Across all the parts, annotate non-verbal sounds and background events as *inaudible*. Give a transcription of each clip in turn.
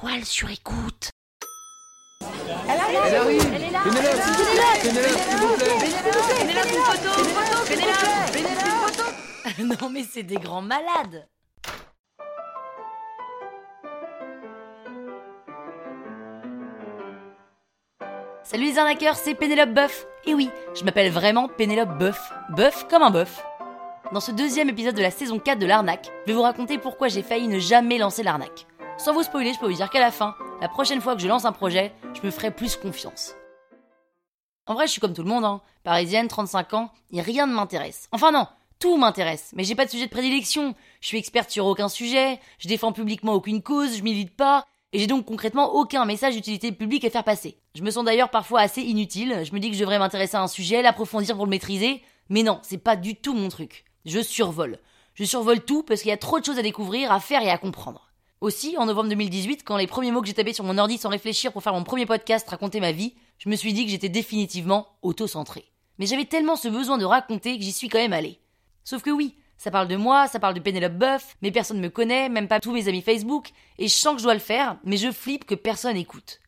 étoile sur écoute. Elle arrive Elle est là Pénélope Pénélope, s'il vous plaît Pénélope, une photo Une photo Pénélope Pénélope, une photo *laughs* non mais c'est des grands malades. Salut les arnaqueurs, c'est Pénélope Boeuf. Et oui, je m'appelle vraiment Pénélope Boeuf. Boeuf comme un bœuf. Dans ce deuxième épisode de la saison 4 de l'arnaque, je vais vous raconter pourquoi j'ai failli ne jamais lancer l'arnaque. Sans vous spoiler, je peux vous dire qu'à la fin, la prochaine fois que je lance un projet, je me ferai plus confiance. En vrai, je suis comme tout le monde, hein. Parisienne, 35 ans, et rien ne m'intéresse. Enfin non, tout m'intéresse, mais j'ai pas de sujet de prédilection. Je suis experte sur aucun sujet, je défends publiquement aucune cause, je milite pas, et j'ai donc concrètement aucun message d'utilité publique à faire passer. Je me sens d'ailleurs parfois assez inutile, je me dis que je devrais m'intéresser à un sujet, l'approfondir pour le maîtriser, mais non, c'est pas du tout mon truc. Je survole. Je survole tout parce qu'il y a trop de choses à découvrir, à faire et à comprendre. Aussi, en novembre 2018, quand les premiers mots que j'ai tapés sur mon ordi sans réfléchir pour faire mon premier podcast raconter ma vie, je me suis dit que j'étais définitivement auto-centré. Mais j'avais tellement ce besoin de raconter que j'y suis quand même allé. Sauf que oui, ça parle de moi, ça parle de Penelope Buff, mais personne ne me connaît, même pas tous mes amis Facebook, et je sens que je dois le faire, mais je flippe que personne écoute.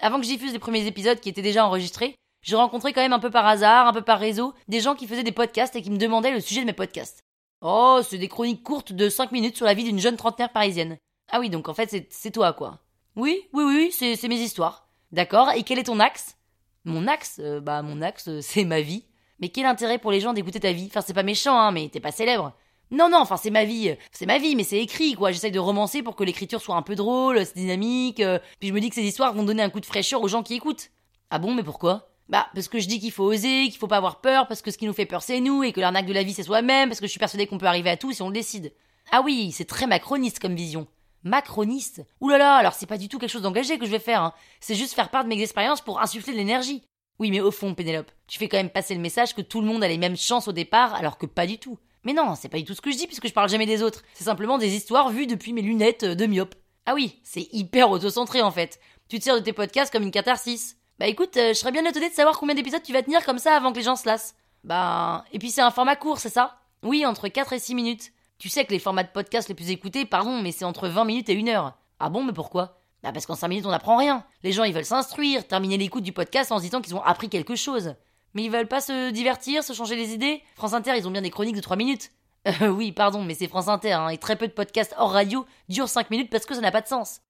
Avant que je diffuse les premiers épisodes qui étaient déjà enregistrés, j'ai rencontré quand même un peu par hasard, un peu par réseau, des gens qui faisaient des podcasts et qui me demandaient le sujet de mes podcasts. Oh, c'est des chroniques courtes de 5 minutes sur la vie d'une jeune trentenaire parisienne. Ah oui, donc en fait, c'est toi, quoi. Oui, oui, oui, c'est mes histoires. D'accord, et quel est ton axe? Mon axe euh, Bah, mon axe, euh, c'est ma vie. Mais quel intérêt pour les gens d'écouter ta vie? Enfin, c'est pas méchant, hein, mais t'es pas célèbre. Non, non, enfin, c'est ma vie. C'est ma vie, mais c'est écrit, quoi. J'essaye de romancer pour que l'écriture soit un peu drôle, c'est dynamique. Euh, puis je me dis que ces histoires vont donner un coup de fraîcheur aux gens qui écoutent. Ah bon, mais pourquoi? Bah, parce que je dis qu'il faut oser, qu'il faut pas avoir peur, parce que ce qui nous fait peur c'est nous, et que l'arnaque de la vie c'est soi-même, parce que je suis persuadée qu'on peut arriver à tout si on le décide. Ah oui, c'est très macroniste comme vision. Macroniste Ouh là là, alors c'est pas du tout quelque chose d'engagé que je vais faire, hein. c'est juste faire part de mes expériences pour insuffler de l'énergie. Oui, mais au fond, Pénélope, tu fais quand même passer le message que tout le monde a les mêmes chances au départ, alors que pas du tout. Mais non, c'est pas du tout ce que je dis, puisque je parle jamais des autres. C'est simplement des histoires vues depuis mes lunettes de myope. Ah oui, c'est hyper autocentré en fait. Tu te sers de tes podcasts comme une catharsis. Bah écoute, euh, je serais bien étonné de savoir combien d'épisodes tu vas tenir comme ça avant que les gens se lassent. Bah, et puis c'est un format court, c'est ça? Oui, entre 4 et 6 minutes. Tu sais que les formats de podcast les plus écoutés, pardon, mais c'est entre 20 minutes et 1 heure. Ah bon, mais pourquoi? Bah parce qu'en 5 minutes on n'apprend rien. Les gens ils veulent s'instruire, terminer l'écoute du podcast en se disant qu'ils ont appris quelque chose. Mais ils veulent pas se divertir, se changer les idées? France Inter, ils ont bien des chroniques de 3 minutes. *laughs* Euh, oui, pardon, mais c'est France Inter, hein, et très peu de podcasts hors radio durent 5 minutes parce que ça n'a pas de sens.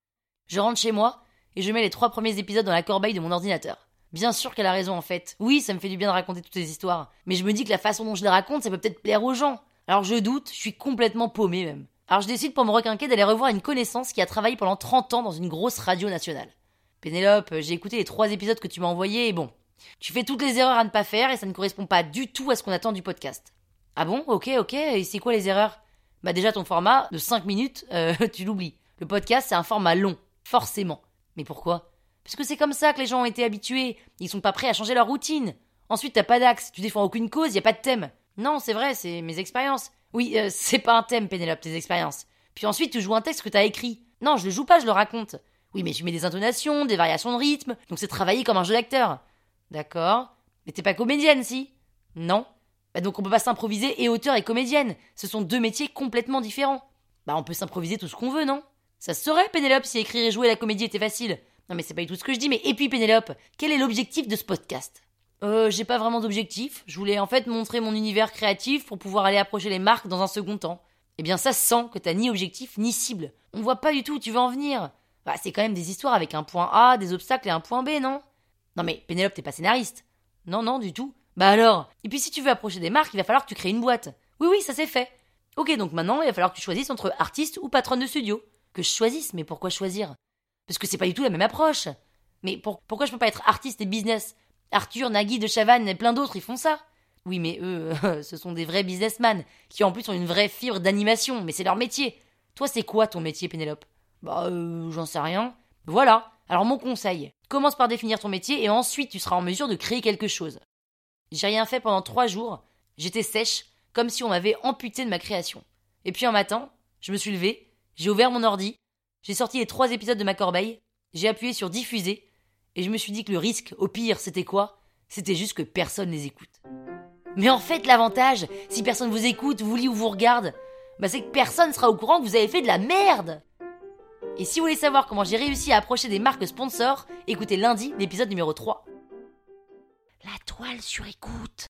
Je rentre chez moi, et je mets les trois premiers épisodes dans la corbeille de mon ordinateur. Bien sûr qu'elle a raison en fait. Oui, ça me fait du bien de raconter toutes ces histoires. Mais je me dis que la façon dont je les raconte, ça peut peut-être plaire aux gens. Alors je doute, je suis complètement paumé même. Alors je décide pour me requinquer d'aller revoir une connaissance qui a travaillé pendant 30 ans dans une grosse radio nationale. Pénélope, j'ai écouté les trois épisodes que tu m'as envoyés et bon, tu fais toutes les erreurs à ne pas faire et ça ne correspond pas du tout à ce qu'on attend du podcast. Ah bon? Ok, ok, et c'est quoi les erreurs? Bah déjà ton format de 5 minutes, euh, *laughs* tu l'oublies. Le podcast c'est un format long, forcément. Mais pourquoi? Parce que c'est comme ça que les gens ont été habitués, ils sont pas prêts à changer leur routine. Ensuite t'as pas d'axe, tu défends aucune cause, y a pas de thème. Non, c'est vrai, c'est mes expériences. Oui, euh, *laughs* c'est pas un thème, Pénélope, tes expériences. Puis ensuite, tu joues un texte que t'as écrit. Non, je le joue pas, je le raconte. Oui, mais tu mets des intonations, des variations de rythme, donc c'est travailler comme un jeu d'acteur. D'accord? Mais t'es pas comédienne, si? Non? Bah donc on peut pas s'improviser et auteur et comédienne. Ce sont deux métiers complètement différents. Bah on peut s'improviser tout ce qu'on veut, non? Ça se saurait, Pénélope, si écrire et jouer la comédie était facile. Non mais c'est pas du tout ce que je dis, mais et puis Pénélope, quel est l'objectif de ce podcast? Euh, j'ai pas vraiment d'objectif. Je voulais en fait montrer mon univers créatif pour pouvoir aller approcher les marques dans un second temps. Eh bien, ça sent que t'as ni objectif ni cible. On voit pas du tout où tu veux en venir. Bah, c'est quand même des histoires avec un point A, des obstacles et un point B, non? Non mais, Pénélope, t'es pas scénariste. Non, non, du tout. Bah alors? Et puis si tu veux approcher des marques, il va falloir que tu crées une boîte. Oui, oui, ça c'est fait. Ok, donc maintenant, il va falloir que tu choisisses entre artiste ou patronne de studio. Que je choisisse, mais pourquoi choisir? Parce que c'est pas du tout la même approche. Mais pourquoi je peux pas être artiste et business? Arthur, Nagui de Chavannes et plein d'autres, ils font ça. Oui, mais eux, *laughs* ce sont des vrais businessmen, qui en plus ont une vraie fibre d'animation, mais c'est leur métier. Toi, c'est quoi ton métier, Pénélope? Bah, euh, j'en sais rien. Voilà. Alors, mon conseil, commence par définir ton métier et ensuite tu seras en mesure de créer quelque chose. J'ai rien fait pendant trois jours, j'étais sèche, comme si on m'avait amputé de ma création. Et puis un matin, je me suis levée, j'ai ouvert mon ordi, j'ai sorti les trois épisodes de ma corbeille, j'ai appuyé sur diffuser, et je me suis dit que le risque, au pire, c'était quoi? C'était juste que personne les écoute. Mais en fait, l'avantage, si personne vous écoute, vous lit ou vous regarde, bah c'est que personne sera au courant que vous avez fait de la merde Et si vous voulez savoir comment j'ai réussi à approcher des marques sponsors, écoutez lundi l'épisode numéro 3. La toile sur écoute.